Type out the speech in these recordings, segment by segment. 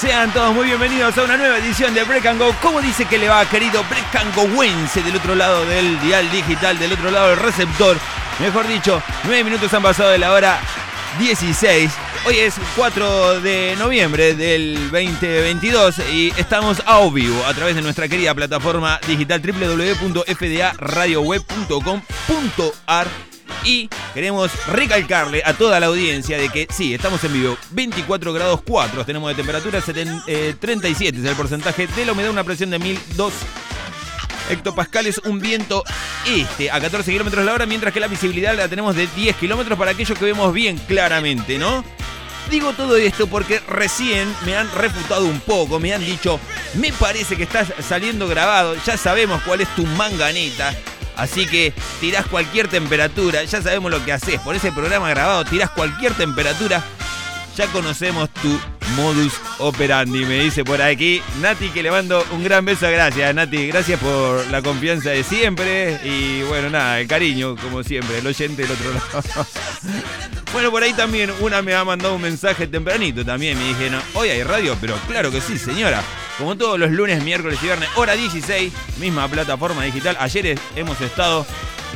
Sean todos muy bienvenidos a una nueva edición de Break and Go. ¿Cómo dice que le va, querido Break and Go Wense del otro lado del dial digital, del otro lado del receptor? Mejor dicho, nueve minutos han pasado de la hora 16. Hoy es 4 de noviembre del 2022 y estamos a vivo a través de nuestra querida plataforma digital www.fdaradioweb.com.ar y queremos recalcarle a toda la audiencia de que sí, estamos en vivo. 24 grados 4 tenemos de temperatura, 37 eh, es el porcentaje de la humedad, una presión de 1002 hectopascales, un viento este a 14 kilómetros la hora, mientras que la visibilidad la tenemos de 10 kilómetros para aquellos que vemos bien claramente, ¿no? Digo todo esto porque recién me han refutado un poco, me han dicho, me parece que estás saliendo grabado, ya sabemos cuál es tu manganeta. Así que tirás cualquier temperatura, ya sabemos lo que haces. Por ese programa grabado tirás cualquier temperatura. Ya conocemos tu modus operandi, me dice por aquí. Nati, que le mando un gran beso. Gracias, Nati. Gracias por la confianza de siempre. Y bueno, nada, el cariño, como siempre, el oyente del otro lado. bueno, por ahí también una me ha mandado un mensaje tempranito también. Me dijeron, hoy hay radio, pero claro que sí, señora. Como todos los lunes, miércoles y viernes, hora 16, misma plataforma digital. Ayer hemos estado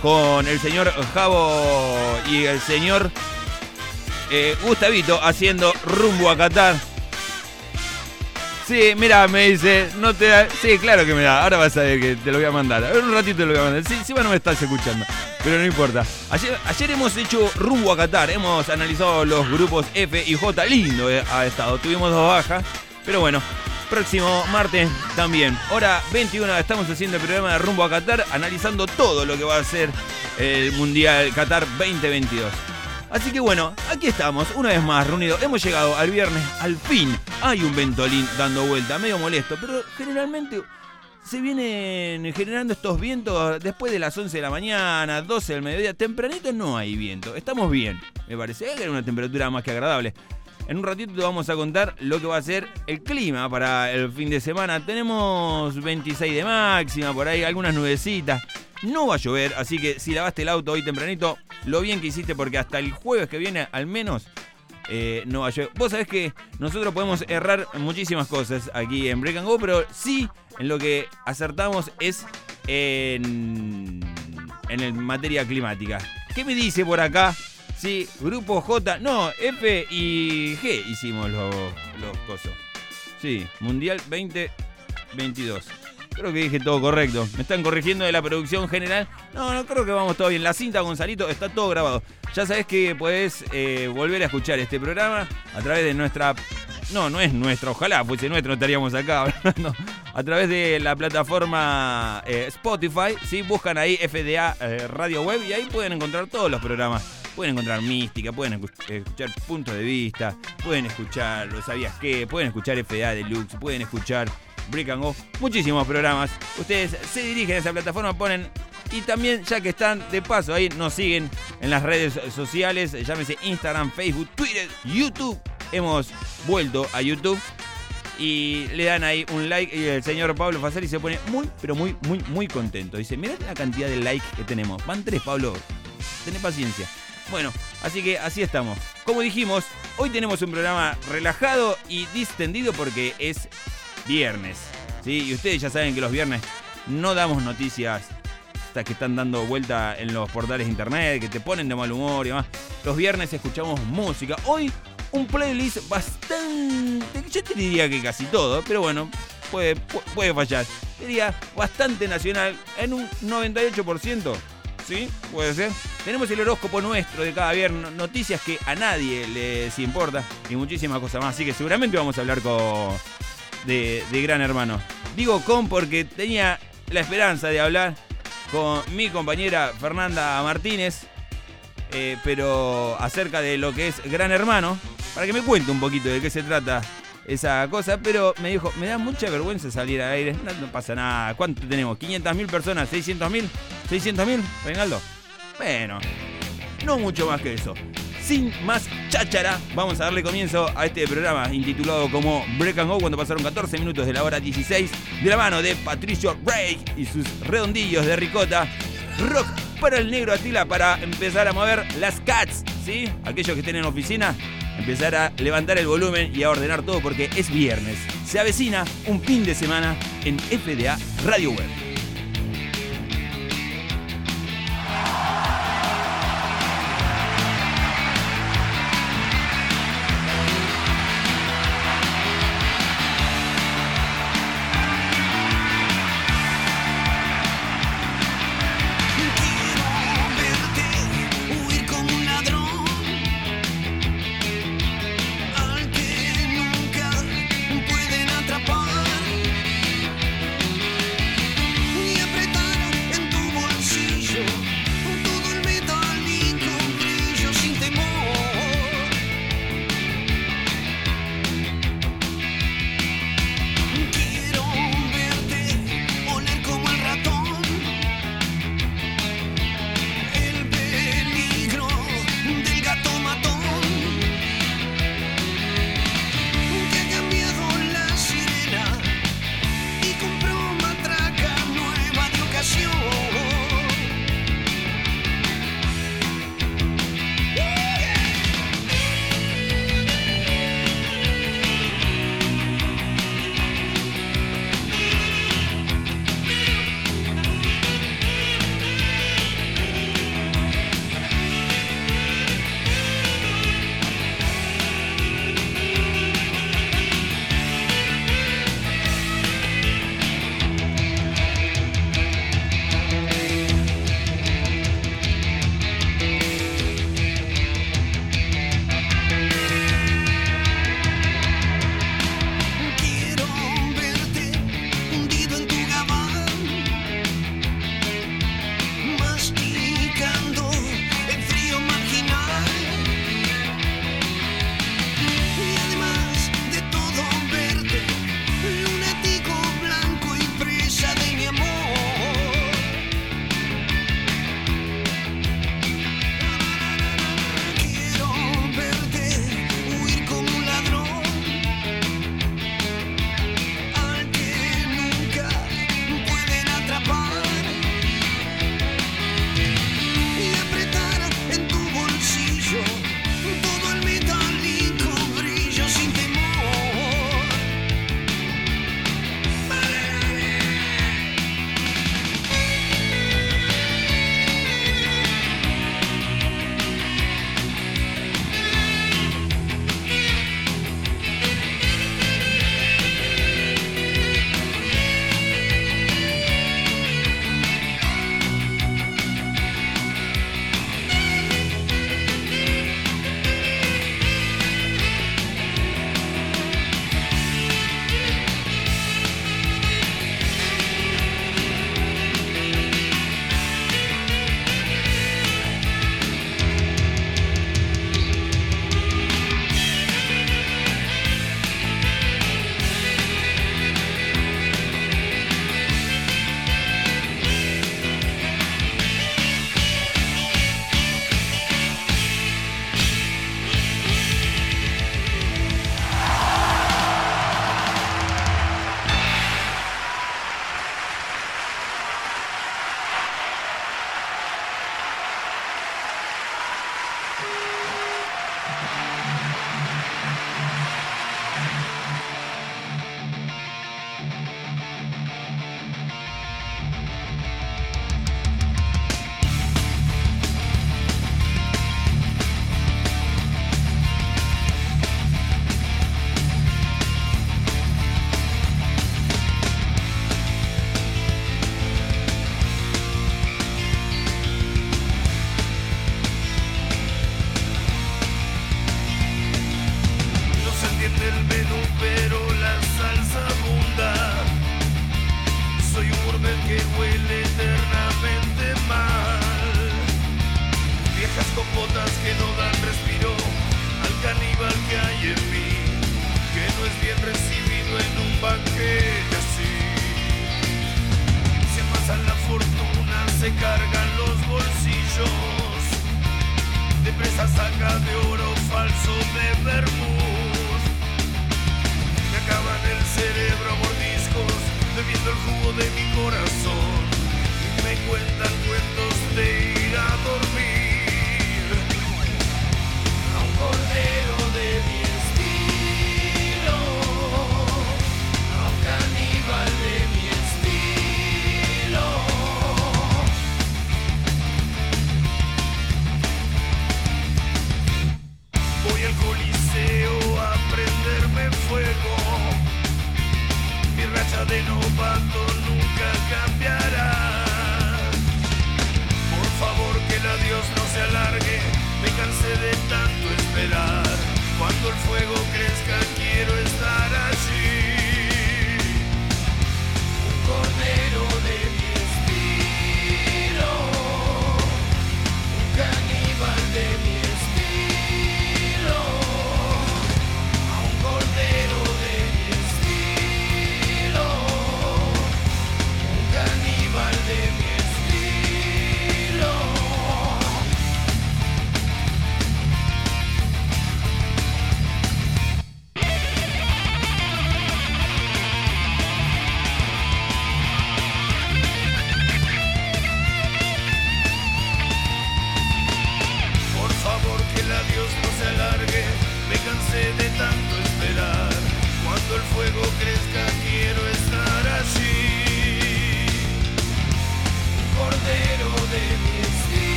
con el señor Javo y el señor eh, Gustavito haciendo rumbo a Qatar. Sí, mira, me dice, no te da. Sí, claro que me da. Ahora vas a ver que te lo voy a mandar. A ver, un ratito te lo voy a mandar. Sí, sí, no me estás escuchando. Pero no importa. Ayer, ayer hemos hecho rumbo a Qatar. Hemos analizado los grupos F y J. Lindo eh, ha estado. Tuvimos dos bajas. Pero bueno, próximo martes también. Hora 21 estamos haciendo el programa de rumbo a Qatar. Analizando todo lo que va a ser el Mundial Qatar 2022. Así que bueno, aquí estamos, una vez más reunidos. Hemos llegado al viernes, al fin. Hay un ventolín dando vuelta, medio molesto, pero generalmente se vienen generando estos vientos después de las 11 de la mañana, 12 del mediodía. Tempranito no hay viento, estamos bien, me parece. que una temperatura más que agradable. En un ratito te vamos a contar lo que va a ser el clima para el fin de semana. Tenemos 26 de máxima, por ahí algunas nubecitas. No va a llover, así que si lavaste el auto hoy tempranito, lo bien que hiciste porque hasta el jueves que viene al menos eh, no va a llover. Vos sabés que nosotros podemos errar muchísimas cosas aquí en Break and Go, pero sí en lo que acertamos es en, en materia climática. ¿Qué me dice por acá? Sí, grupo J, no, F y G hicimos los, los cosos. Sí, Mundial 2022. Creo que dije todo correcto. Me están corrigiendo de la producción general. No, no creo que vamos todo bien. La cinta, Gonzalito, está todo grabado. Ya sabes que puedes eh, volver a escuchar este programa a través de nuestra. No, no es nuestra, ojalá fuese nuestro, estaríamos acá hablando. A través de la plataforma eh, Spotify, ¿sí? buscan ahí FDA eh, Radio Web y ahí pueden encontrar todos los programas. Pueden encontrar mística, pueden escuchar puntos de vista, pueden escuchar lo sabías qué, pueden escuchar FDA Deluxe, pueden escuchar Brick and Go, muchísimos programas. Ustedes se dirigen a esa plataforma, ponen y también, ya que están de paso ahí, nos siguen en las redes sociales, llámese Instagram, Facebook, Twitter, YouTube. Hemos vuelto a YouTube y le dan ahí un like y el señor Pablo Fasari se pone muy, pero muy, muy, muy contento. Dice, mirá la cantidad de likes que tenemos. Van tres, Pablo. Tené paciencia. Bueno, así que así estamos. Como dijimos, hoy tenemos un programa relajado y distendido porque es viernes. ¿sí? Y ustedes ya saben que los viernes no damos noticias estas que están dando vuelta en los portales de internet, que te ponen de mal humor y demás. Los viernes escuchamos música. Hoy un playlist bastante, yo te diría que casi todo, pero bueno, puede, puede fallar. Diría bastante nacional en un 98%. ¿Sí? Puede ser. Tenemos el horóscopo nuestro de cada viernes, noticias que a nadie les importa y muchísimas cosas más. Así que seguramente vamos a hablar con, de, Gran Hermano. Digo con porque tenía la esperanza de hablar con mi compañera Fernanda Martínez, eh, pero acerca de lo que es Gran Hermano, para que me cuente un poquito de qué se trata esa cosa, pero me dijo, me da mucha vergüenza salir al aire, no, pasa nada, ¿cuánto tenemos? ¿500 mil personas? ¿600 mil? ¿600 mil, Reinaldo? Bueno, no mucho más que eso sin más cháchara, vamos a darle comienzo a este programa intitulado como Break and Go cuando pasaron 14 minutos de la hora 16 de la mano de Patricio Ray y sus redondillos de ricota. Rock para el negro Atila para empezar a mover las cats, ¿sí? Aquellos que estén en oficina, empezar a levantar el volumen y a ordenar todo porque es viernes. Se avecina un fin de semana en FDA Radio Web.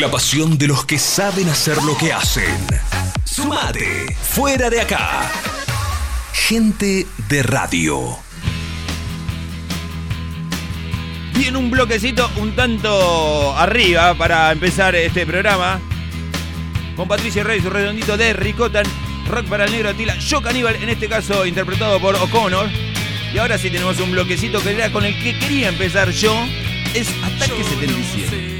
La pasión de los que saben hacer lo que hacen. Sumate, fuera de acá. Gente de radio. Y en un bloquecito un tanto arriba para empezar este programa. Con Patricia Reyes, su redondito de Ricotan, Rock para el Negro Atila, Yo Caníbal, en este caso interpretado por O'Connor. Y ahora sí tenemos un bloquecito que era con el que quería empezar yo. Es Ataque 77.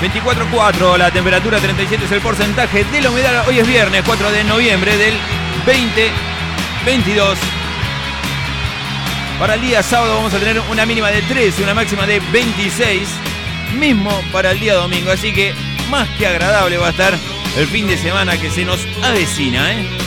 24.4 la temperatura, 37 es el porcentaje de la humedad. Hoy es viernes 4 de noviembre del 2022. Para el día sábado vamos a tener una mínima de 13, una máxima de 26. Mismo para el día domingo. Así que más que agradable va a estar el fin de semana que se nos avecina. ¿eh?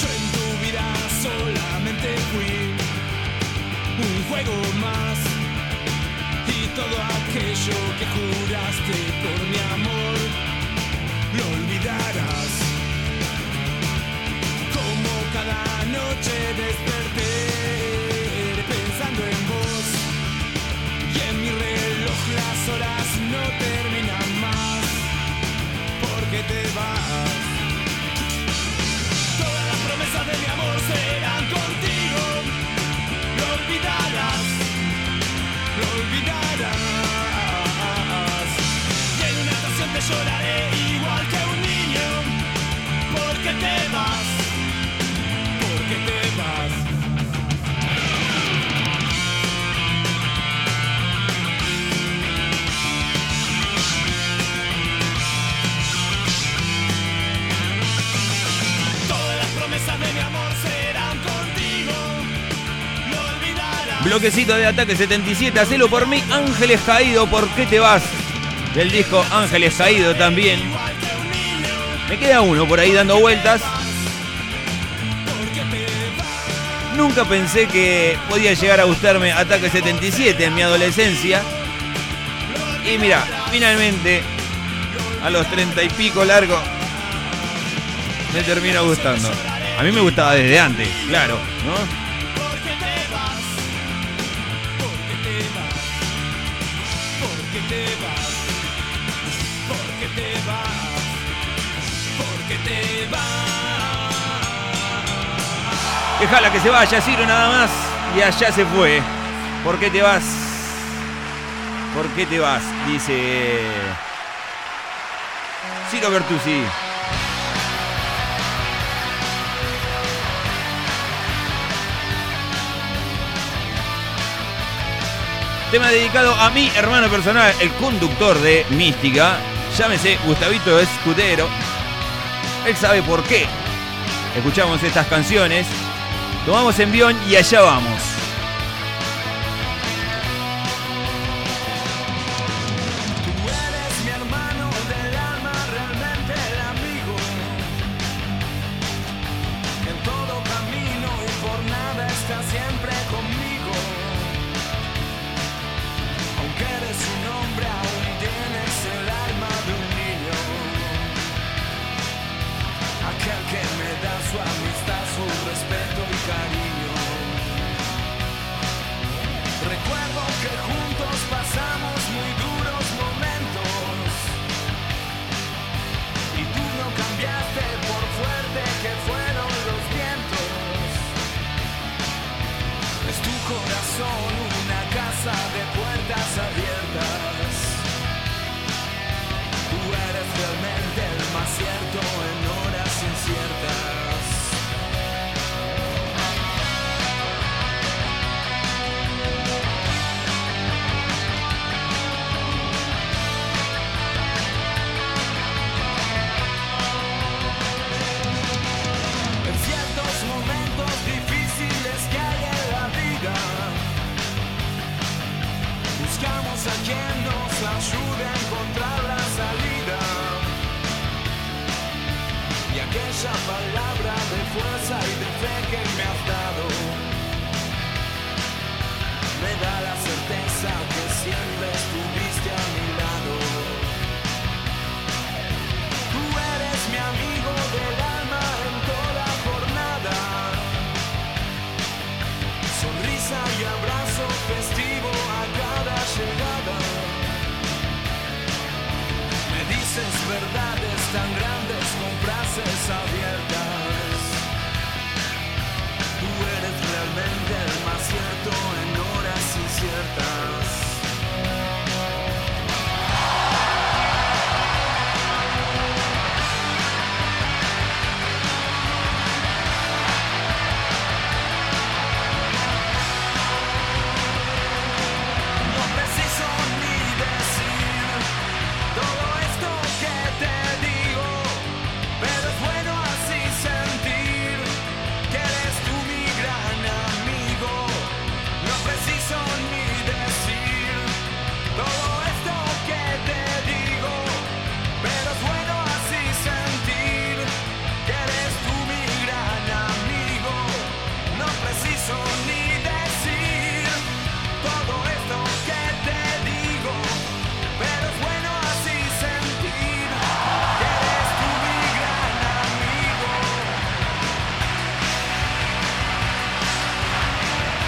Yo en tu vida solamente fui un juego más. Y todo aquello que juraste por mi amor, lo olvidarás. Como cada noche desperté pensando en vos. Y en mi reloj las horas no terminan. Todas las promesas de mi amor serán contigo. Lo olvidarás, lo olvidarás, en una canción te lloraré y Bloquecito de ataque 77, hacelo por mí, Ángeles Caído, ¿por qué te vas? Del disco Ángeles Caído también. Me queda uno por ahí dando vueltas. Nunca pensé que podía llegar a gustarme Ataque 77 en mi adolescencia. Y mira, finalmente, a los 30 y pico largo, me termina gustando. A mí me gustaba desde antes, claro, ¿no? Déjala que se vaya, Ciro, nada más. Y allá se fue. ¿Por qué te vas? ¿Por qué te vas? Dice Ciro Bertuzzi. Tema dedicado a mi hermano personal, el conductor de Mística. Llámese Gustavito Escudero. Él sabe por qué. Escuchamos estas canciones. Tomamos envión y allá vamos.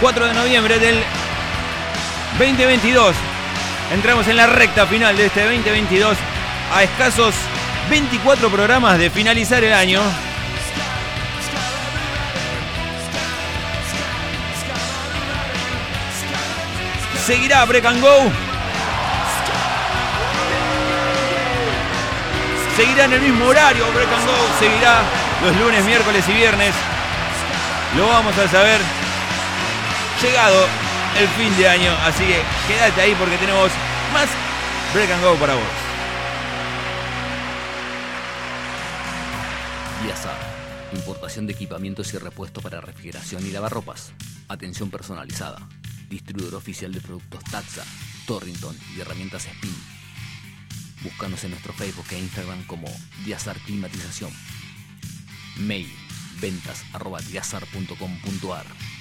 4 de noviembre del 2022. Entramos en la recta final de este 2022 a escasos 24 programas de finalizar el año. Seguirá Break and Go. Seguirá en el mismo horario Break and Go. Seguirá los lunes, miércoles y viernes. Lo vamos a saber llegado el fin de año. Así que quédate ahí porque tenemos más Break and Go para vos. Viasar. Importación de equipamientos y repuestos para refrigeración y lavarropas. Atención personalizada. distribuidor oficial de productos Taxa, Torrington y herramientas Spin. Búscanos en nuestro Facebook e Instagram como Diazar Climatización. Mail ventas arroba diazar.com.ar.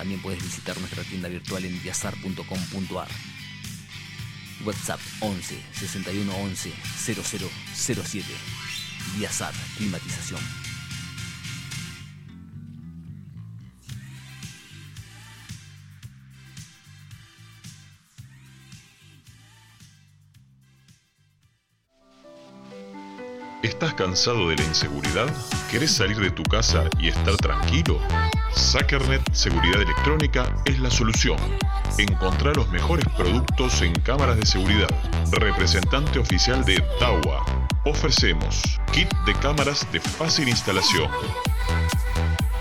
También puedes visitar nuestra tienda virtual en diazar.com.ar. WhatsApp 11 61 11 0007. Diazar Climatización. ¿Estás cansado de la inseguridad? ¿Querés salir de tu casa y estar tranquilo? Sackernet Seguridad Electrónica es la solución. Encontrá los mejores productos en cámaras de seguridad. Representante oficial de Tawa. Ofrecemos kit de cámaras de fácil instalación.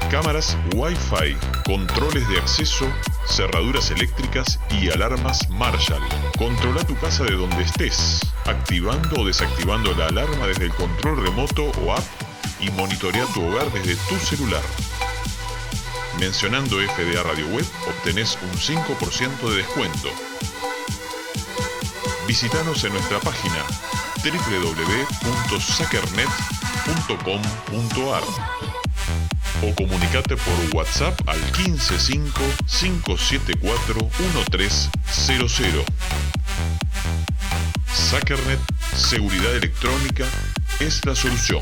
Cámaras Wi-Fi, controles de acceso, cerraduras eléctricas y alarmas Marshall. Controla tu casa de donde estés, activando o desactivando la alarma desde el control remoto o app y monitorea tu hogar desde tu celular. Mencionando FDA Radio Web obtenés un 5% de descuento. Visítanos en nuestra página www.sackernet.com.ar o comunicate por WhatsApp al 155-574-1300. Sackernet Seguridad Electrónica es la solución.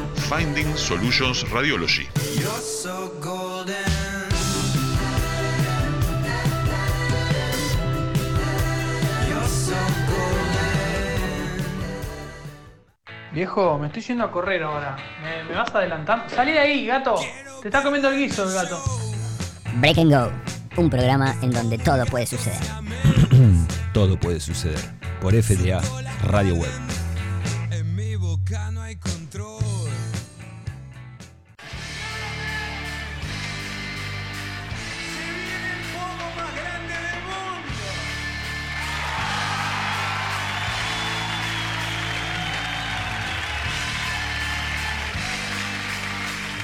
Finding Solutions Radiology. Viejo, me estoy yendo a correr ahora. ¿Me, me vas a adelantar? Salí de ahí, gato. Te está comiendo el guiso el gato. Break and Go, un programa en donde todo puede suceder. Todo puede suceder. Por FDA Radio Web.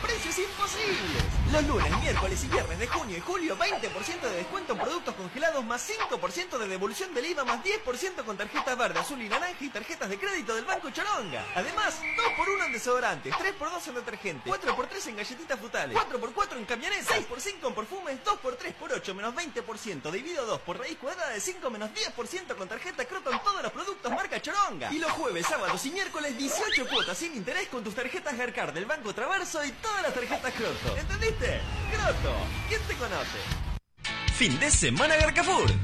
precios imposibles. Los lunes, miércoles y viernes de junio y julio, 20% de descuento en productos congelados más 5% de devolución del IVA más 10% con tarjetas verde, azul y naranja y tarjetas de crédito del Banco Choronga. Además, 2x1 en desodorantes, 3x2 en detergente, 4x3 en galletitas frutales, 4x4 en camionetas, 6x5 en perfumes, 2x3 por 8 menos 20%, dividido 2 por raíz cuadrada de 5 menos 10% con tarjeta Croto en todos los productos marca Choronga. Y los jueves, sábados y miércoles 18 cuotas sin interés con tus tarjetas Garcar del Banco Traverso y todas las tarjetas Croto. ¿Entendiste? Croto, ¿quién te conoce? Fin de semana Garcafur.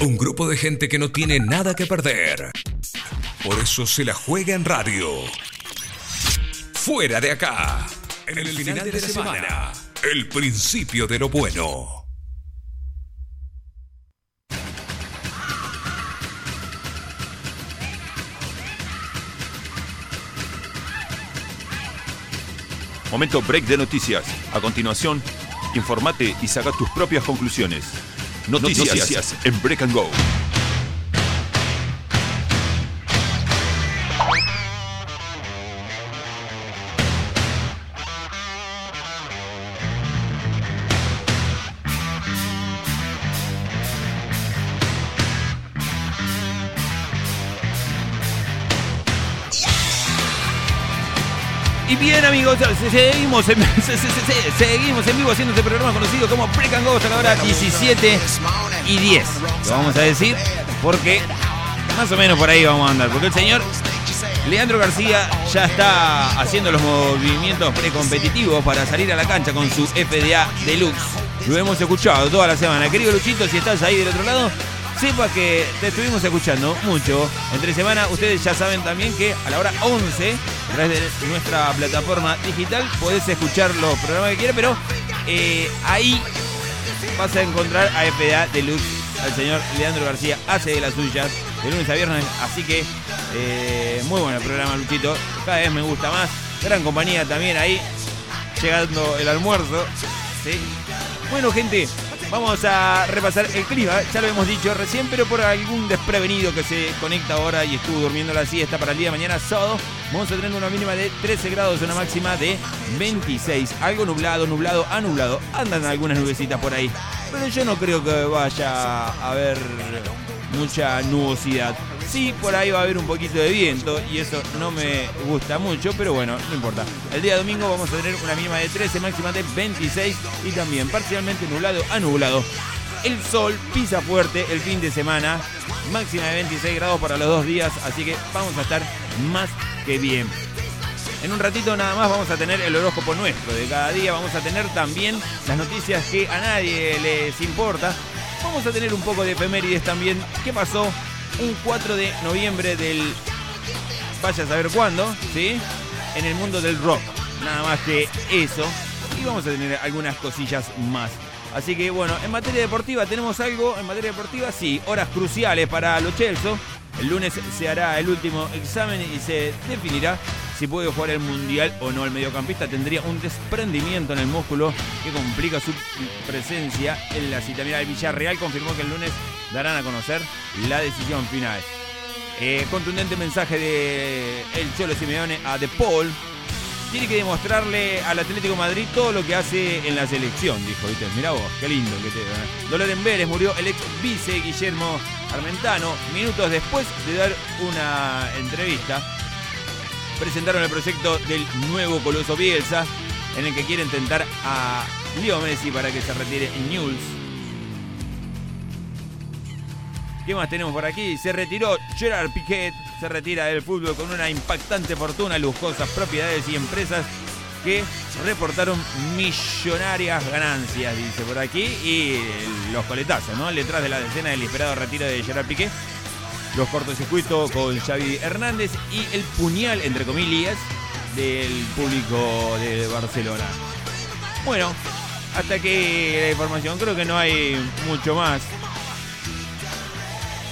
Un grupo de gente que no tiene nada que perder. Por eso se la juega en radio. Fuera de acá. En el, final, de, la semana. El principio de lo bueno. Momento break de noticias. A continuación, informate y saca tus propias conclusiones. Noticias, Noticias. en Break and Go. Bien amigos, se- seguimos en, se- se- se- se- seguimos en vivo haciendo este programa conocido como Break and Go hasta la hora 17 y 10. Lo vamos a decir porque más o menos por ahí vamos a andar. Porque el señor Leandro García ya está haciendo los movimientos precompetitivos para salir a la cancha con su FDA Deluxe. Lo hemos escuchado toda la semana. Querido Luchito, si estás ahí del otro lado, sepa que te estuvimos escuchando mucho. Entre semana, ustedes ya saben también que a la hora 11, a través de nuestra plataforma digital, podés escuchar los programas que quieras, pero eh, ahí vas a encontrar a FDA Deluxe. Al señor Leandro García hace de las suyas de lunes a viernes. Así que eh, muy bueno el programa, Luchito. Cada vez me gusta más. Gran compañía también ahí. Llegando el almuerzo. Bueno, gente, vamos a repasar el clima. Ya lo hemos dicho recién, pero por algún desprevenido que se conecta ahora y estuvo durmiendo la siesta para el día de mañana, sábado, vamos a tener una mínima de 13 grados, una máxima de 26. Algo nublado, nublado, a nublado. Andan algunas nubecitas por ahí. Pero yo no creo que vaya a haber mucha nubosidad. Sí, por ahí va a haber un poquito de viento y eso no me gusta mucho, pero bueno, no importa. El día domingo vamos a tener una mínima de 13, máxima de 26 y también parcialmente nublado a nublado. El sol pisa fuerte el fin de semana, máxima de 26 grados para los dos días, así que vamos a estar más que bien. En un ratito nada más vamos a tener el horóscopo nuestro de cada día, vamos a tener también las noticias que a nadie les importa. Vamos a tener un poco de efemérides también. ¿Qué pasó un 4 de noviembre del vaya a saber cuándo, ¿sí? En el mundo del rock. Nada más que eso. Y vamos a tener algunas cosillas más. Así que bueno, en materia deportiva tenemos algo. En materia deportiva, sí, horas cruciales para los Chelsea. El lunes se hará el último examen y se definirá si puede jugar el Mundial o no. El mediocampista tendría un desprendimiento en el músculo que complica su presencia en la cita. Mira, el Villarreal confirmó que el lunes darán a conocer la decisión final. Eh, contundente mensaje de el Cholo Simeone a De Paul. Tiene que demostrarle al Atlético Madrid todo lo que hace en la selección, dijo. ¿viste? Mirá vos, qué lindo que te ¿eh? Dolor en Vélez murió el ex vice Guillermo Armentano minutos después de dar una entrevista. Presentaron el proyecto del nuevo Coloso Bielsa, en el que quieren tentar a Leo Messi para que se retire en Newell's. ¿Qué más tenemos por aquí? Se retiró Gerard Piquet, se retira del fútbol con una impactante fortuna, lujosas propiedades y empresas que reportaron millonarias ganancias, dice por aquí, y los coletazos, ¿no? Detrás de la decena del esperado retiro de Gerard Piqué, los cortocircuitos con Xavi Hernández y el puñal, entre comillas, del público de Barcelona. Bueno, hasta que la información, creo que no hay mucho más.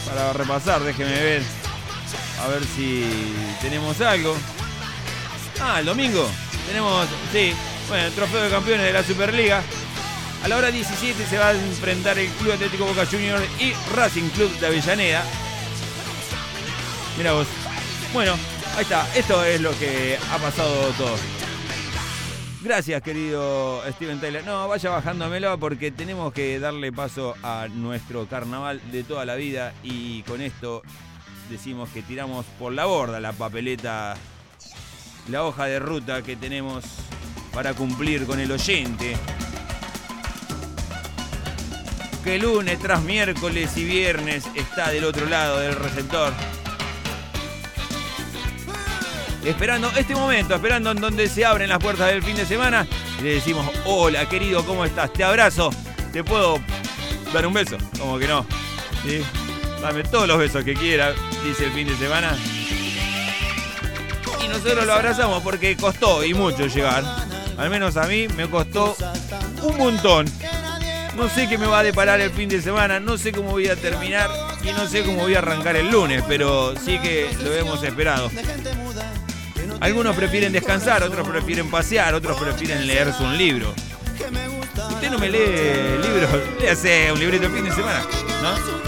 para repasar, déjeme ver. A ver si tenemos algo. Ah, el domingo tenemos, sí, bueno, el trofeo de campeones de la Superliga. A la hora 17 se va a enfrentar el Club Atlético Boca Juniors y Racing Club de Avellaneda. Mira vos. Bueno, ahí está. Esto es lo que ha pasado todo. Gracias, querido Steven Taylor. No, vaya bajándomelo porque tenemos que darle paso a nuestro carnaval de toda la vida y con esto decimos que tiramos por la borda la papeleta, la hoja de ruta que tenemos para cumplir con el oyente. Que lunes tras miércoles y viernes está del otro lado del receptor. Esperando este momento, esperando en donde se abren las puertas del fin de semana. Y le decimos, hola querido, ¿cómo estás? Te abrazo. ¿Te puedo dar un beso? Como que no. Dame todos los besos que quiera, dice el fin de semana. Y nosotros lo abrazamos porque costó y mucho llegar. Al menos a mí me costó un montón. No sé qué me va a deparar el fin de semana, no sé cómo voy a terminar y no sé cómo voy a arrancar el lunes, pero sí que lo hemos esperado. Algunos prefieren descansar, otros prefieren pasear, otros prefieren leerse un libro. Usted no me lee libros, léase un librito el fin de semana, ¿no?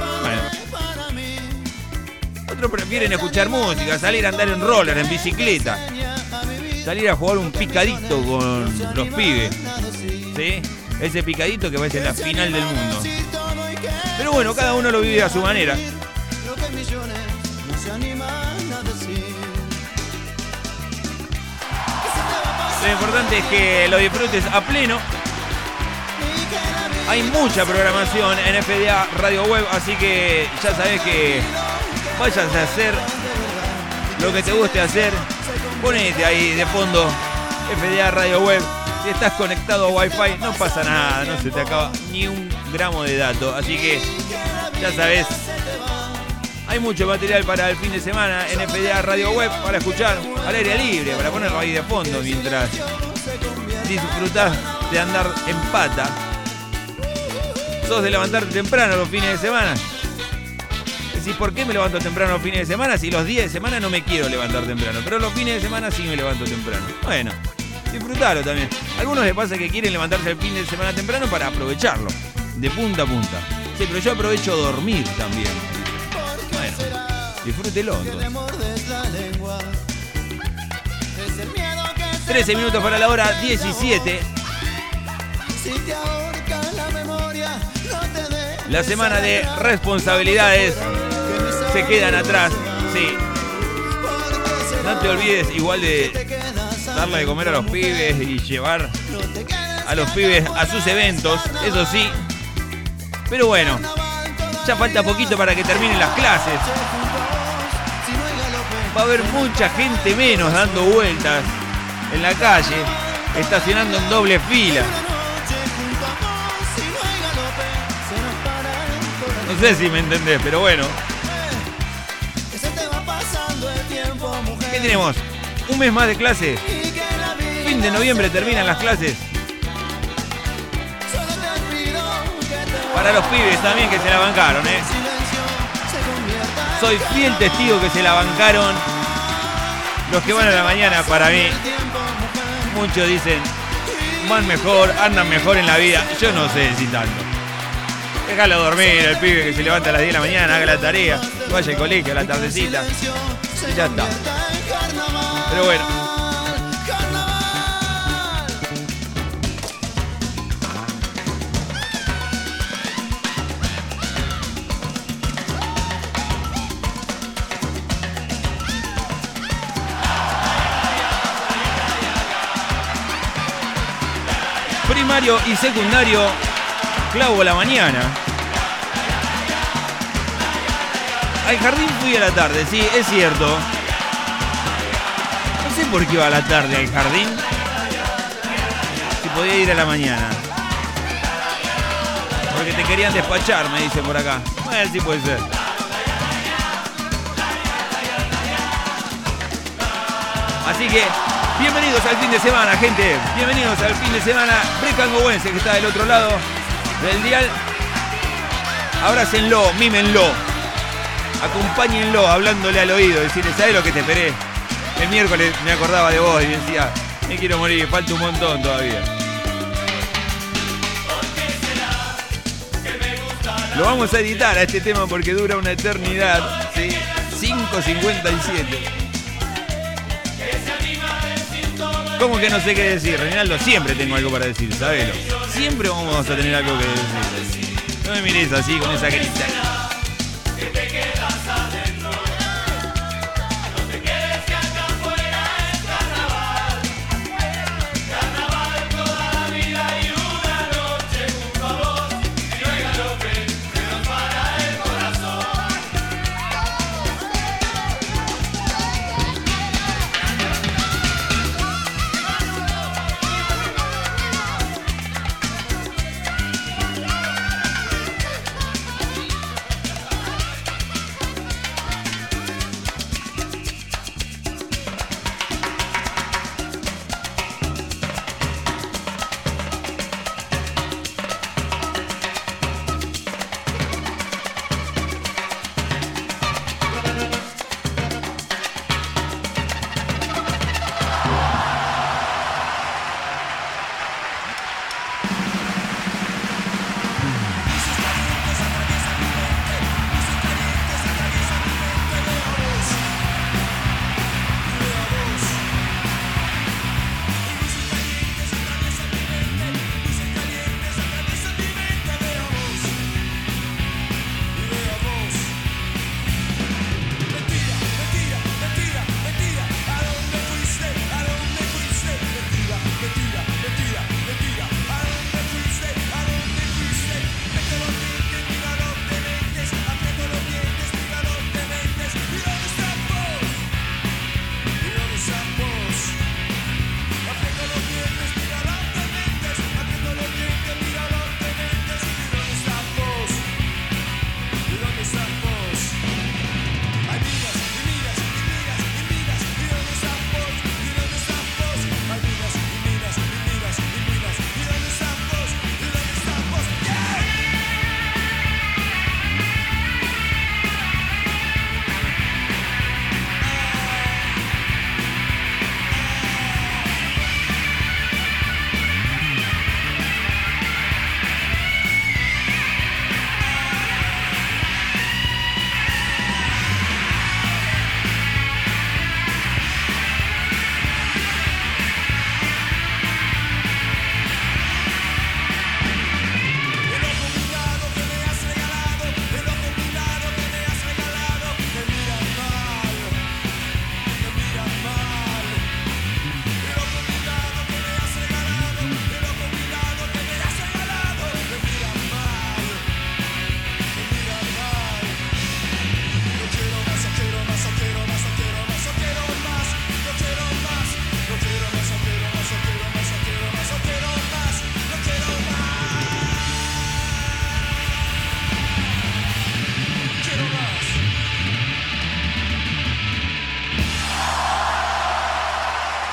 Otros prefieren escuchar música, salir a andar en roller, en bicicleta, salir a jugar un picadito con los pibes, ¿sí? Ese picadito que va a ser la final del mundo. Pero bueno, cada uno lo vive a su manera. Lo importante es que lo disfrutes a pleno. Hay mucha programación en FDA Radio Web, así que ya sabes que vayas a hacer lo que te guste hacer. Ponete ahí de fondo FDA Radio Web. Si estás conectado a Wi-Fi, no pasa nada, no se te acaba ni un gramo de datos. Así que ya sabes, hay mucho material para el fin de semana en FDA Radio Web para escuchar al aire libre, para ponerlo ahí de fondo mientras disfrutás de andar en pata. ¿Sos de levantarte temprano los fines de semana? Decís, ¿por qué me levanto temprano los fines de semana? Si los días de semana no me quiero levantar temprano, pero los fines de semana sí me levanto temprano. Bueno, disfrutalo también. Algunos les pasa que quieren levantarse el fin de semana temprano para aprovecharlo, de punta a punta. Sí, pero yo aprovecho dormir también. Disfrútelo entonces. 13 minutos para la hora 17. La semana de responsabilidades se quedan atrás. Sí. No te olvides igual de darle de comer a los pibes y llevar a los pibes a sus eventos. Eso sí. Pero bueno, ya falta poquito para que terminen las clases. Va a haber mucha gente menos dando vueltas en la calle, estacionando en doble fila. No sé si me entendés, pero bueno. ¿Qué tenemos? ¿Un mes más de clase? Fin de noviembre terminan las clases. Para los pibes también que se la bancaron, ¿eh? Soy fiel testigo que se la bancaron los que van a la mañana para mí. Muchos dicen, van mejor, andan mejor en la vida. Yo no sé si tanto. Déjalo dormir, el pibe que se levanta a las 10 de la mañana, haga la tarea, vaya al colegio a la tardecita. Y ya está. Pero bueno. Y secundario, clavo la mañana. Al jardín fui a la tarde, sí, es cierto. No sé por qué iba a la tarde al jardín. Si podía ir a la mañana. Porque te querían despachar, me dice por acá. Bueno, sí puede ser. Así que, bienvenidos al fin de semana, gente. Bienvenidos al fin de semana. Brecangowense que está del otro lado del dial. Abrácenlo, mímenlo. Acompáñenlo hablándole al oído, decirle, ¿sabes lo que te esperé? El miércoles me acordaba de vos y me decía, me quiero morir, falta un montón todavía. Lo vamos a editar a este tema porque dura una eternidad. ¿sí? 5.57. ¿Cómo que no sé qué decir? Reinaldo, siempre tengo algo para decir, sabelo. Siempre vamos a tener algo que decir. No me mires así con esa grita.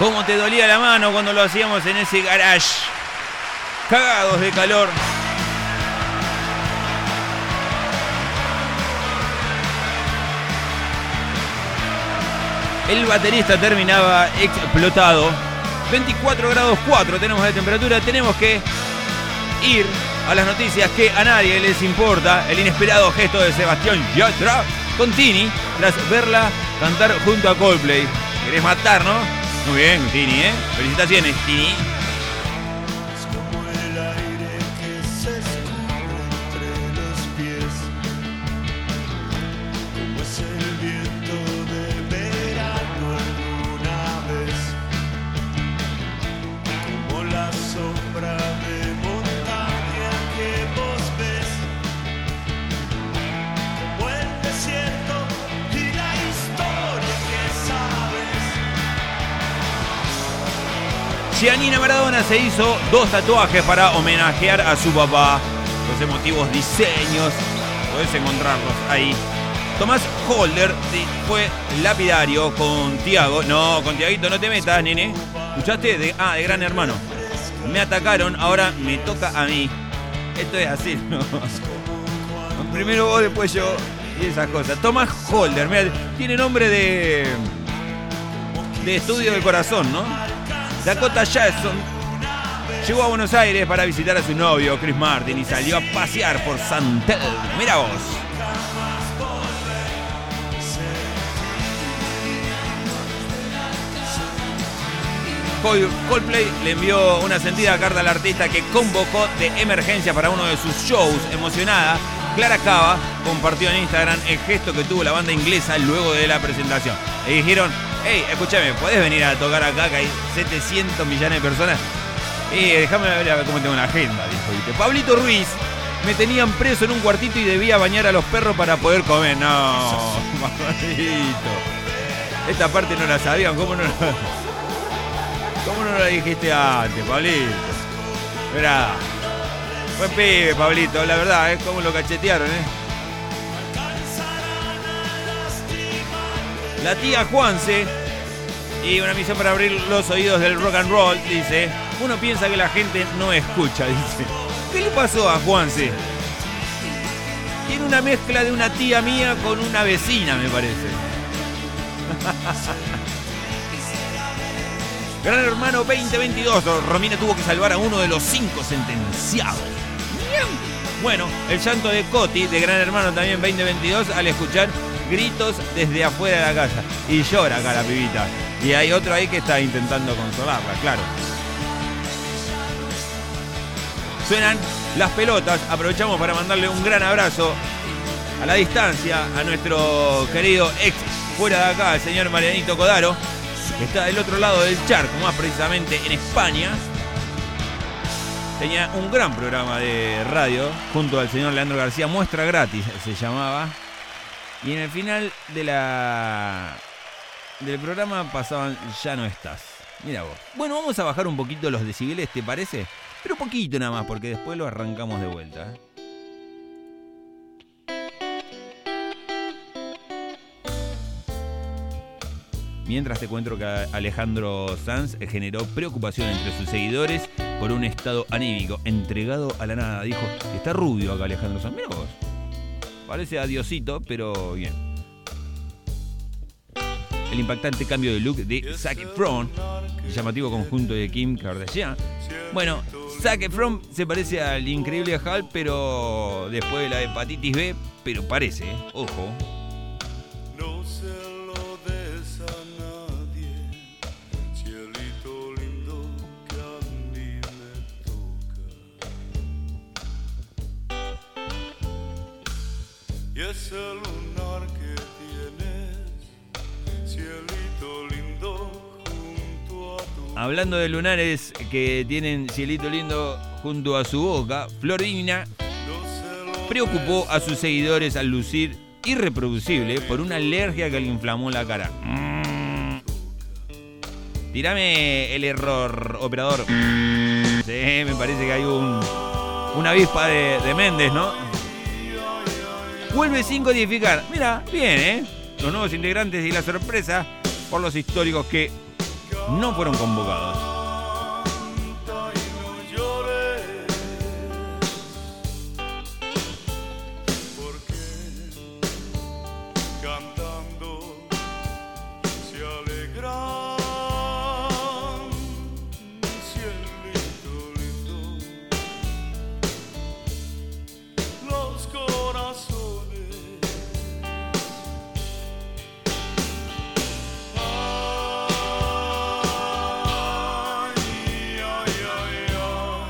¿Cómo te dolía la mano cuando lo hacíamos en ese garage? Cagados de calor. El baterista terminaba explotado. 24 grados 4 tenemos de temperatura. Tenemos que ir a las noticias que a nadie les importa. El inesperado gesto de Sebastián Yatra con Tini tras verla cantar junto a Coldplay. Querés matar, ¿no? Muy bien, Tini, ¿eh? Felicitaciones, Tini. Se hizo dos tatuajes para homenajear a su papá. Los emotivos diseños, podés encontrarlos ahí. Tomás Holder fue lapidario con Tiago. No, con Tiaguito no te metas, nene. ¿Escuchaste? De, ah, de Gran Hermano. Me atacaron, ahora me toca a mí. Esto es así. Primero vos, después yo. y esas cosas. Tomás Holder, tiene nombre de. de estudio del corazón, ¿no? Dakota Jackson llegó a Buenos Aires para visitar a su novio, Chris Martin, y salió a pasear por San Telmo. Mira vos. Col- Coldplay le envió una sentida carta al artista que convocó de emergencia para uno de sus shows. Emocionada, Clara Cava compartió en Instagram el gesto que tuvo la banda inglesa luego de la presentación. Le dijeron, hey, escúchame, ¿podés venir a tocar acá que hay 700 millones de personas? Y déjame ver ver cómo tengo la agenda, dijo. ¿viste? Pablito Ruiz, me tenían preso en un cuartito y debía bañar a los perros para poder comer. No, Pablito. Esta parte no la sabían, ¿cómo no la... ¿Cómo no la dijiste antes, Pablito? Verá. Buen pibe, Pablito, la verdad, es como lo cachetearon, ¿eh? La tía Juanse y una misión para abrir los oídos del rock and roll, dice. Uno piensa que la gente no escucha, dice. ¿Qué le pasó a Juanse? Tiene una mezcla de una tía mía con una vecina, me parece. Gran Hermano 2022. Romina tuvo que salvar a uno de los cinco sentenciados. Bueno, el llanto de Coti, de Gran Hermano también 2022, al escuchar gritos desde afuera de la casa. Y llora acá la pibita. Y hay otro ahí que está intentando consolarla, claro. Suenan las pelotas. Aprovechamos para mandarle un gran abrazo a la distancia a nuestro querido ex fuera de acá, el señor Marianito Codaro, que está del otro lado del charco, más precisamente en España. Tenía un gran programa de radio junto al señor Leandro García, Muestra Gratis se llamaba. Y en el final de del programa pasaban Ya no estás. Mira vos. Bueno, vamos a bajar un poquito los decibeles, ¿te parece? Pero poquito nada más, porque después lo arrancamos de vuelta. ¿eh? Mientras te cuento que Alejandro Sanz generó preocupación entre sus seguidores por un estado anímico entregado a la nada. Dijo, está rubio acá Alejandro Sanz. Mira. Parece adiosito, pero bien. El impactante cambio de look de Zac Efron, el llamativo conjunto de Kim Kardashian. Bueno, Zac Efron se parece al increíble Hulk, pero después de la hepatitis B, pero parece, ¿eh? ojo. Hablando de lunares que tienen cielito lindo junto a su boca, Florina preocupó a sus seguidores al lucir irreproducible por una alergia que le inflamó la cara. Mm. Tírame el error, operador. Me parece que hay un, una avispa de, de Méndez, ¿no? Vuelve sin codificar. Mira, bien, ¿eh? Los nuevos integrantes y la sorpresa por los históricos que no fueron convocados.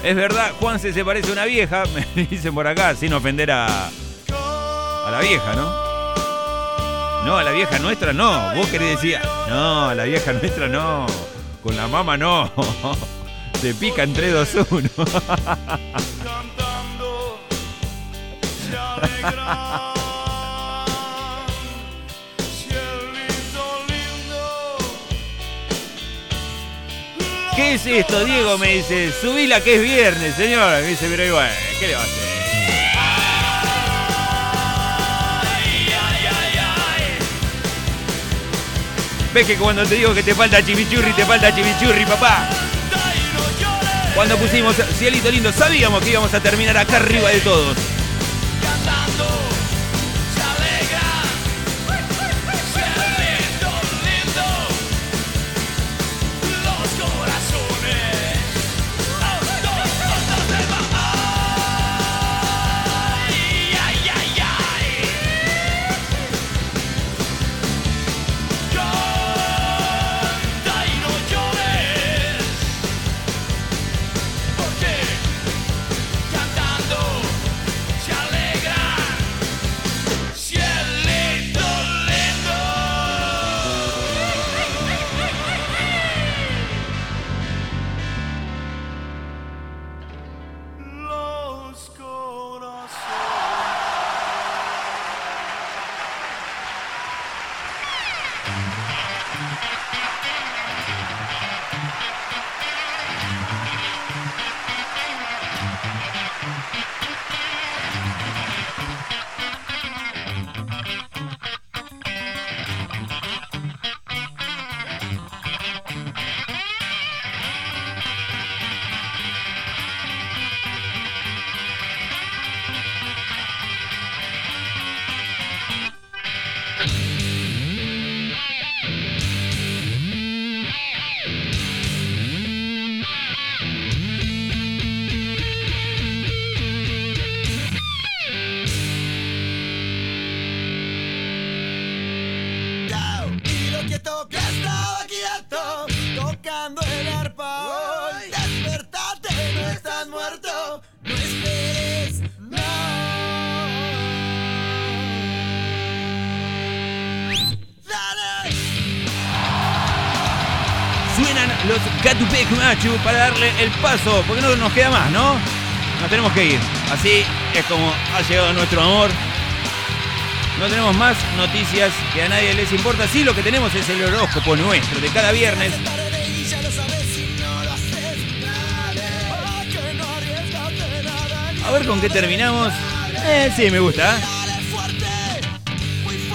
Es verdad, Juanse se parece a una vieja, me dicen por acá, sin ofender a, a la vieja, ¿no? No, a la vieja nuestra no. Vos querés decir, no, a la vieja nuestra no. Con la mamá no. Se pica en 3, 2, ¿Qué es esto, Diego? Me dice, subila que es viernes, señor. Me dice, pero igual, ¿qué le va a hacer? ¿Ves que cuando te digo que te falta chimichurri, te falta chimichurri, papá? Cuando pusimos Cielito Lindo, sabíamos que íbamos a terminar acá arriba de todos. quieto, que estaba quieto, tocando el arpa. Hoy despertate, no estás muerto, no esperes, no. Suenan los Catupec Machu para darle el paso, porque no nos queda más, ¿no? Nos tenemos que ir. Así es como ha llegado nuestro amor no tenemos más noticias que a nadie les importa. Sí, lo que tenemos es el horóscopo nuestro de cada viernes. A ver con qué terminamos. Eh, sí, me gusta.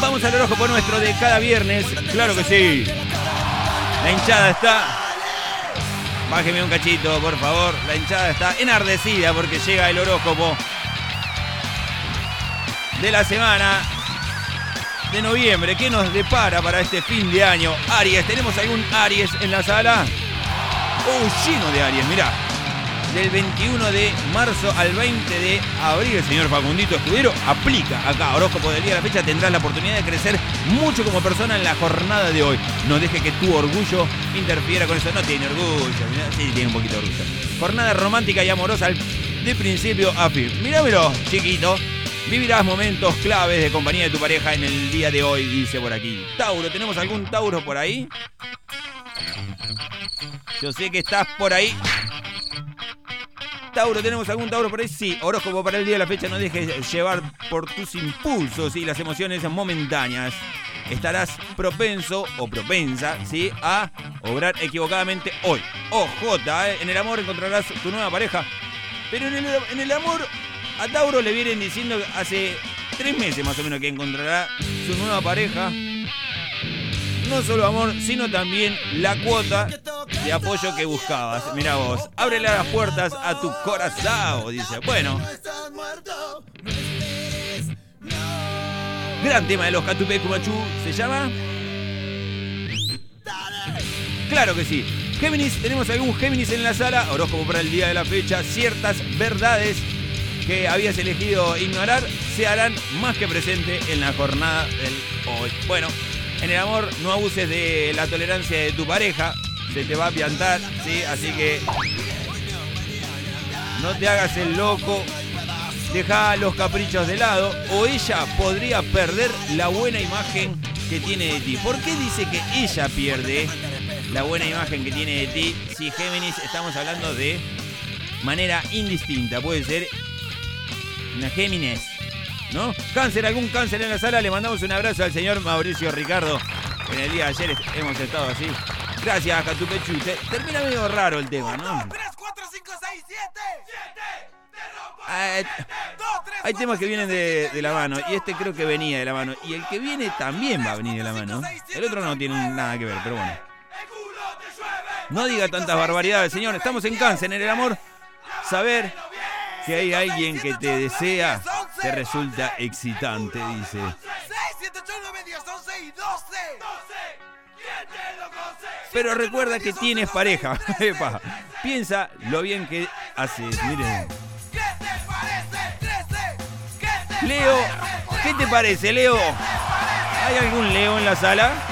Vamos al horóscopo nuestro de cada viernes. Claro que sí. La hinchada está. Bájeme un cachito, por favor. La hinchada está enardecida porque llega el horóscopo de la semana de noviembre. ¿Qué nos depara para este fin de año? Aries, ¿tenemos algún Aries en la sala? Oh, lleno de Aries, mirá. Del 21 de marzo al 20 de abril, el señor Facundito Escudero aplica acá, horóscopo del día de la fecha, tendrás la oportunidad de crecer mucho como persona en la jornada de hoy. No deje que tu orgullo interfiera con eso. No tiene orgullo, sí tiene un poquito de orgullo. Jornada romántica y amorosa de principio a fin. Mirámelo, chiquito. Vivirás momentos claves de compañía de tu pareja en el día de hoy, dice por aquí. Tauro, ¿tenemos algún Tauro por ahí? Yo sé que estás por ahí. Tauro, ¿tenemos algún Tauro por ahí? Sí, horóscopo para el día de la fecha, no dejes llevar por tus impulsos y las emociones momentáneas. Estarás propenso o propensa, ¿sí? A obrar equivocadamente hoy. OJ, ¿eh? en el amor encontrarás tu nueva pareja. Pero en el, en el amor a Tauro le vienen diciendo hace tres meses más o menos que encontrará su nueva pareja. No solo amor, sino también la cuota de apoyo que buscabas. Mira vos, ábrele las puertas a tu corazón, dice. Bueno, gran tema de los Catupe Kumachú, ¿se llama? Claro que sí. Géminis, tenemos algún Géminis en la sala. Horóscopo para el día de la fecha. Ciertas verdades que habías elegido ignorar se harán más que presente en la jornada del hoy. Bueno, en el amor no abuses de la tolerancia de tu pareja. Se te va a piantar, ¿sí? Así que no te hagas el loco. Deja los caprichos de lado o ella podría perder la buena imagen que tiene de ti. ¿Por qué dice que ella pierde la buena imagen que tiene de ti si Géminis estamos hablando de manera indistinta? Puede ser una Géminis, ¿no? Cáncer, algún cáncer en la sala. Le mandamos un abrazo al señor Mauricio Ricardo. En el día de ayer hemos estado así. Gracias, Catupechu. Te- Termina medio raro el tema, ¿no? 3, 4, 5, 6, 7. Ah, eh, hay temas que vienen de, de la mano y este creo que venía de la mano y el que viene también va a venir de la mano. El otro no tiene nada que ver, pero bueno. No diga tantas barbaridades, señor. Estamos en cáncer, en el amor. Saber que hay alguien que te desea te resulta excitante, dice. 6, 7, 8, 9, 10, 11 y 12. Pero recuerda que tienes pareja. Epa, Piensa lo bien que haces. Miren. Leo, ¿qué te parece, Leo? ¿Hay algún Leo en la sala?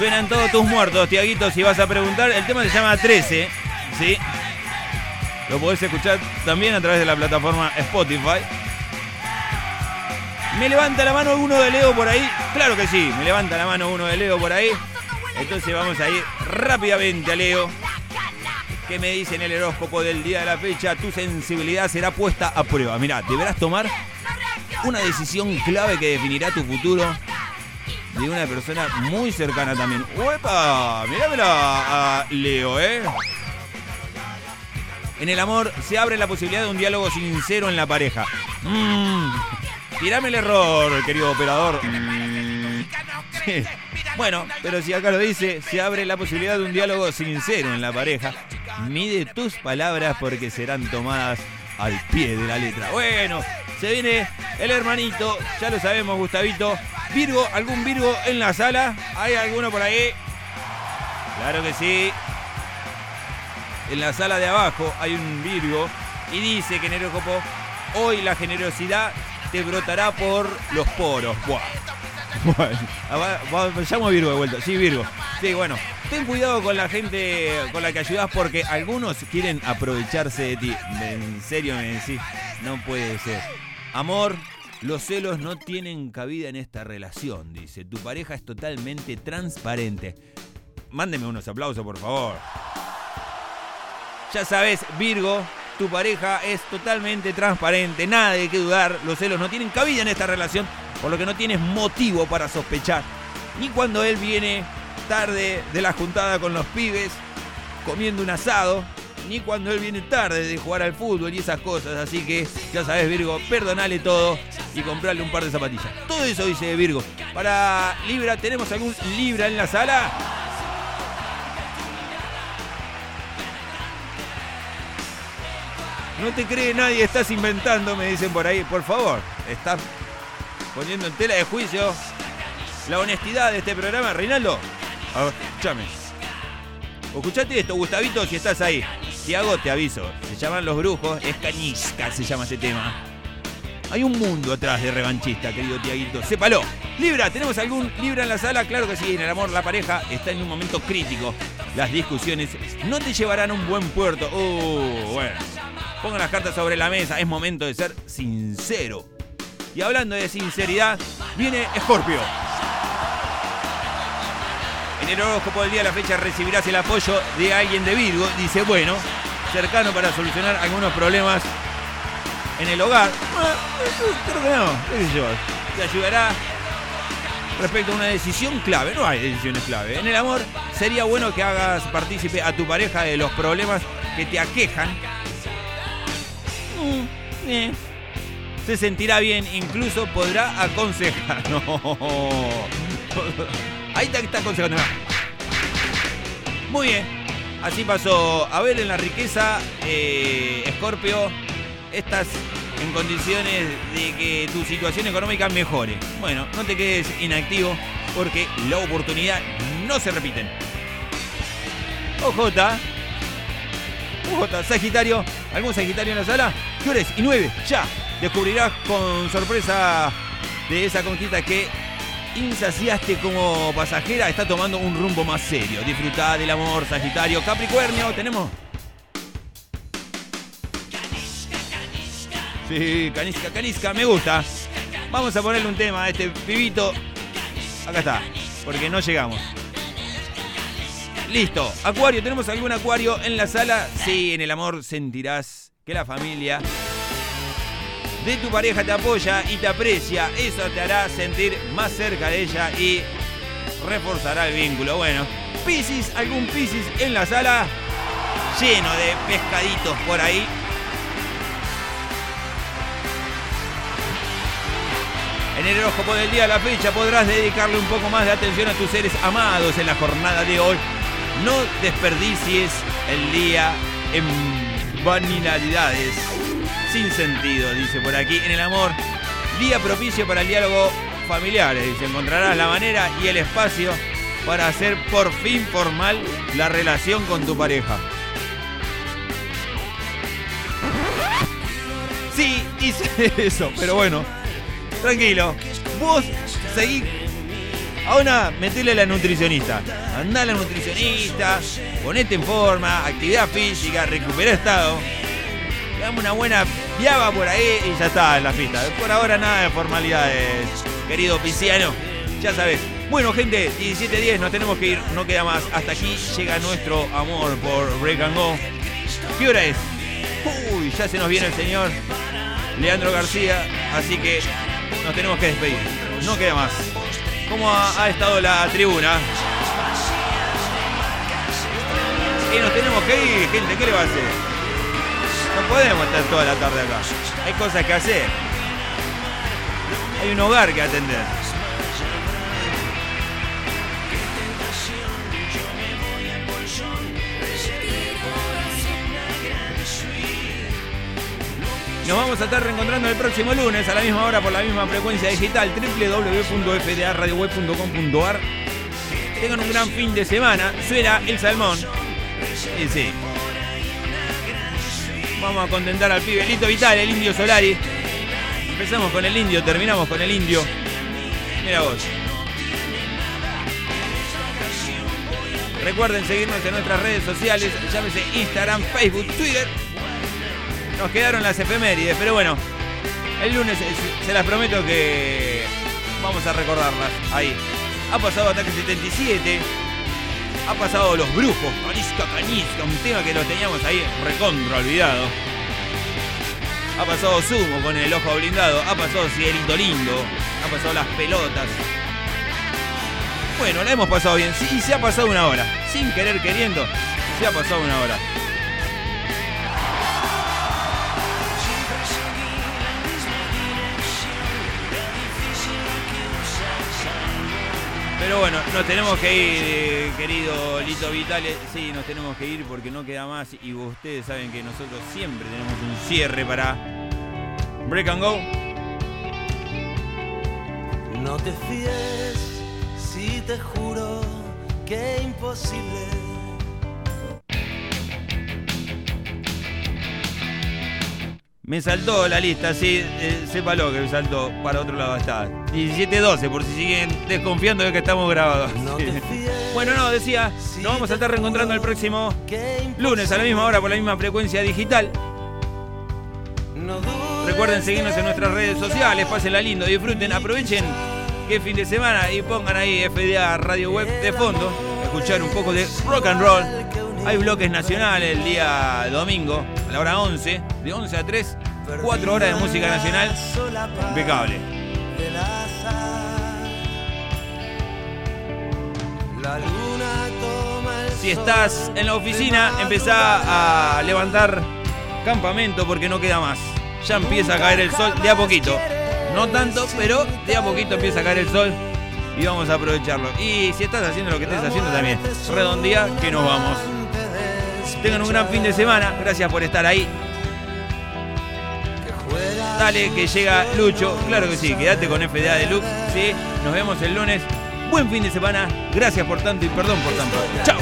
Suenan todos tus muertos, Tiaguito, si vas a preguntar. El tema se llama 13, ¿sí? Lo podés escuchar también a través de la plataforma Spotify. ¿Me levanta la mano uno de Leo por ahí? Claro que sí, me levanta la mano uno de Leo por ahí. Entonces vamos a ir rápidamente a Leo. ¿Qué me dice en el horóscopo del día de la fecha? Tu sensibilidad será puesta a prueba. Mirá, deberás tomar una decisión clave que definirá tu futuro de una persona muy cercana también. ¡Uepa! Mirámela a Leo, ¿eh? En el amor se abre la posibilidad de un diálogo sincero en la pareja. Mmm. Tirame el error, querido operador. Mm. Bueno, pero si acá lo dice, se abre la posibilidad de un diálogo sincero en la pareja. Mide tus palabras porque serán tomadas al pie de la letra. Bueno, se viene el hermanito, ya lo sabemos, Gustavito. Virgo, ¿algún Virgo en la sala? ¿Hay alguno por ahí? Claro que sí. En la sala de abajo hay un Virgo y dice que Hoy la generosidad te brotará por los poros. Buah. Bueno, ah, llamo a Virgo de vuelta. Sí, Virgo. Sí, bueno. Ten cuidado con la gente con la que ayudas porque algunos quieren aprovecharse de ti. En serio me decís, no puede ser. Amor, los celos no tienen cabida en esta relación, dice. Tu pareja es totalmente transparente. Mándeme unos aplausos, por favor. Ya sabes, Virgo, tu pareja es totalmente transparente, nada de qué dudar, los celos no tienen cabida en esta relación, por lo que no tienes motivo para sospechar. Ni cuando él viene tarde de la juntada con los pibes, comiendo un asado, ni cuando él viene tarde de jugar al fútbol y esas cosas. Así que, ya sabes, Virgo, perdonale todo y comprarle un par de zapatillas. Todo eso dice Virgo. Para Libra, ¿tenemos algún Libra en la sala? No te cree nadie, estás inventando, me dicen por ahí. Por favor, estás poniendo en tela de juicio la honestidad de este programa. Reinaldo, escúchame. Escuchate esto, Gustavito, si estás ahí. Tiago, te aviso. Se llaman Los Brujos, es cañisca, se llama ese tema. Hay un mundo atrás de revanchista, querido Tiaguito. Sépalo. Libra, ¿tenemos algún Libra en la sala? Claro que sí, en el amor la pareja está en un momento crítico. Las discusiones no te llevarán a un buen puerto. Uh, bueno. Pongan las cartas sobre la mesa, es momento de ser sincero. Y hablando de sinceridad, viene Scorpio. El horóscopo del día de la fecha recibirás el apoyo de alguien de Virgo. Dice, bueno, cercano para solucionar algunos problemas en el hogar. Bueno, creo que no. Te ayudará respecto a una decisión clave. No hay decisiones clave. En el amor sería bueno que hagas partícipe a tu pareja de los problemas que te aquejan. Mm, eh. Se sentirá bien, incluso podrá aconsejar. No. Ahí te está aconsejando. Muy bien. Así pasó. A ver en la riqueza, eh, Scorpio, estás en condiciones de que tu situación económica mejore. Bueno, no te quedes inactivo porque la oportunidad no se repiten. OJ. OJ, Sagitario. ¿Algún Sagitario en la sala? ¿Qué hora es? Y 9, ya. Descubrirás con sorpresa de esa conquista que insaciaste como pasajera está tomando un rumbo más serio. Disfruta del amor, Sagitario. Capricornio, tenemos. Sí, canisca, canisca, me gusta. Vamos a ponerle un tema a este pibito. Acá está, porque no llegamos. Listo. Acuario, ¿tenemos algún acuario en la sala? Sí, en el amor sentirás que la familia de tu pareja te apoya y te aprecia. Eso te hará sentir más cerca de ella y reforzará el vínculo. Bueno, Piscis, algún Piscis en la sala lleno de pescaditos por ahí. En el horóscopo del día de la fecha podrás dedicarle un poco más de atención a tus seres amados en la jornada de hoy. No desperdicies el día en banalidades sin sentido, dice por aquí. En el amor, día propicio para el diálogo familiar, dice. Encontrarás la manera y el espacio para hacer por fin formal la relación con tu pareja. Sí, hice eso, pero bueno, tranquilo. Vos seguí. Ahora metele a la nutricionista. Andá a la nutricionista, ponete en forma, actividad física, recupera estado. Dame una buena viaba por ahí y ya está en la fiesta. Por ahora nada de formalidades, querido Pisciano. Ya sabes. Bueno, gente, 17.10, nos tenemos que ir, no queda más. Hasta aquí llega nuestro amor por Break and Go. ¿Qué hora es? Uy, ya se nos viene el señor Leandro García, así que nos tenemos que despedir. No queda más. ¿Cómo ha, ha estado la tribuna? Y nos tenemos que ir, gente, ¿qué le va a hacer? No podemos estar toda la tarde acá. Hay cosas que hacer. Hay un hogar que atender. Nos vamos a estar reencontrando el próximo lunes a la misma hora por la misma frecuencia digital www.fdaradioweb.com.ar Tengan un gran fin de semana. Suena el salmón. Y sí. Vamos a contentar al pibe. Lito Vital, el indio Solari. Empezamos con el indio, terminamos con el indio. Mira vos. Recuerden seguirnos en nuestras redes sociales, llámese Instagram, Facebook, Twitter. Nos quedaron las efemérides, pero bueno, el lunes eh, se las prometo que vamos a recordarlas ahí. Ha pasado Ataque 77, ha pasado Los Brujos, Canisca Canisca, un tema que lo teníamos ahí recontra olvidado. Ha pasado Sumo con el ojo blindado, ha pasado Cielito Lindo, ha pasado Las Pelotas. Bueno, la hemos pasado bien, sí, y se ha pasado una hora, sin querer queriendo, se ha pasado una hora. Pero bueno, nos tenemos que ir, eh, querido Lito Vitale. Sí, nos tenemos que ir porque no queda más. Y ustedes saben que nosotros siempre tenemos un cierre para Break and Go. No te fíes si te juro que imposible. Me saltó la lista, sí, eh, sépalo que me saltó. Para otro lado está. 17-12, por si siguen desconfiando de que estamos grabados. bueno, no, decía, nos vamos a estar reencontrando el próximo lunes a la misma hora por la misma frecuencia digital. Recuerden seguirnos en nuestras redes sociales, pásenla lindo, disfruten, aprovechen que fin de semana y pongan ahí FDA Radio Web de fondo, escuchar un poco de rock and roll. Hay bloques nacionales el día domingo, a la hora 11, de 11 a 3, 4 horas de música nacional, impecable. Si estás en la oficina, empezá a levantar campamento porque no queda más. Ya empieza a caer el sol de a poquito. No tanto, pero de a poquito empieza a caer el sol y vamos a aprovecharlo. Y si estás haciendo lo que estés haciendo también, redondía que nos vamos. Tengan un gran fin de semana. Gracias por estar ahí. Dale, que llega Lucho. Claro que sí, quédate con FDA Deluxe. Sí, nos vemos el lunes. Buen fin de semana. Gracias por tanto y perdón por tanto. Chao.